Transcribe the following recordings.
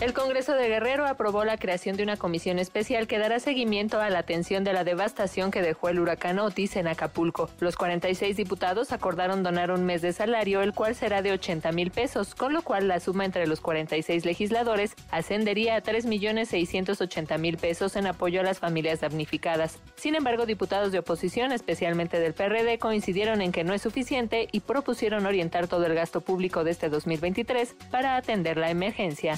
El Congreso de Guerrero aprobó la creación de una comisión especial que dará seguimiento a la atención de la devastación que dejó el huracán Otis en Acapulco. Los 46 diputados acordaron donar un mes de salario, el cual será de 80 mil pesos, con lo cual la suma entre los 46 legisladores ascendería a 3 millones 680 mil pesos en apoyo a las familias damnificadas. Sin embargo, diputados de oposición, especialmente del PRD, coincidieron en que no es suficiente y propusieron orientar todo el gasto público de este 2023 para atender la emergencia.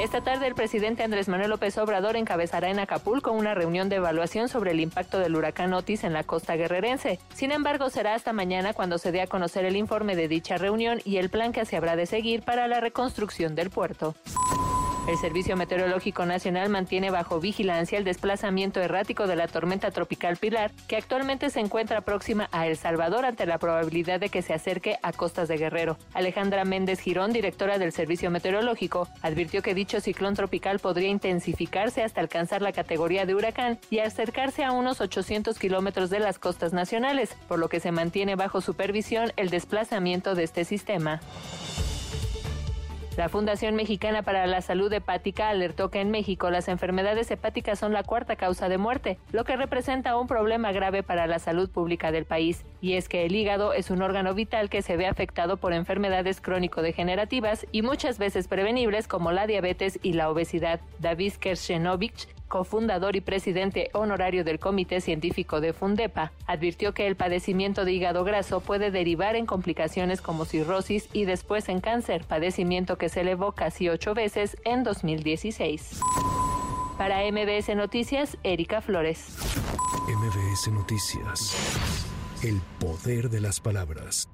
Esta tarde el presidente Andrés Manuel López Obrador encabezará en Acapulco una reunión de evaluación sobre el impacto del huracán Otis en la costa guerrerense. Sin embargo, será hasta mañana cuando se dé a conocer el informe de dicha reunión y el plan que se habrá de seguir para la reconstrucción del puerto. El Servicio Meteorológico Nacional mantiene bajo vigilancia el desplazamiento errático de la tormenta tropical Pilar, que actualmente se encuentra próxima a El Salvador ante la probabilidad de que se acerque a costas de Guerrero. Alejandra Méndez Girón, directora del Servicio Meteorológico, advirtió que dicho ciclón tropical podría intensificarse hasta alcanzar la categoría de huracán y acercarse a unos 800 kilómetros de las costas nacionales, por lo que se mantiene bajo supervisión el desplazamiento de este sistema. La Fundación Mexicana para la Salud Hepática alertó que en México las enfermedades hepáticas son la cuarta causa de muerte, lo que representa un problema grave para la salud pública del país. Y es que el hígado es un órgano vital que se ve afectado por enfermedades crónico-degenerativas y muchas veces prevenibles como la diabetes y la obesidad. David Kershenovich, cofundador y presidente honorario del Comité Científico de Fundepa, advirtió que el padecimiento de hígado graso puede derivar en complicaciones como cirrosis y después en cáncer, padecimiento que se elevó casi ocho veces en 2016. Para MBS Noticias, Erika Flores. MBS Noticias. El poder de las palabras.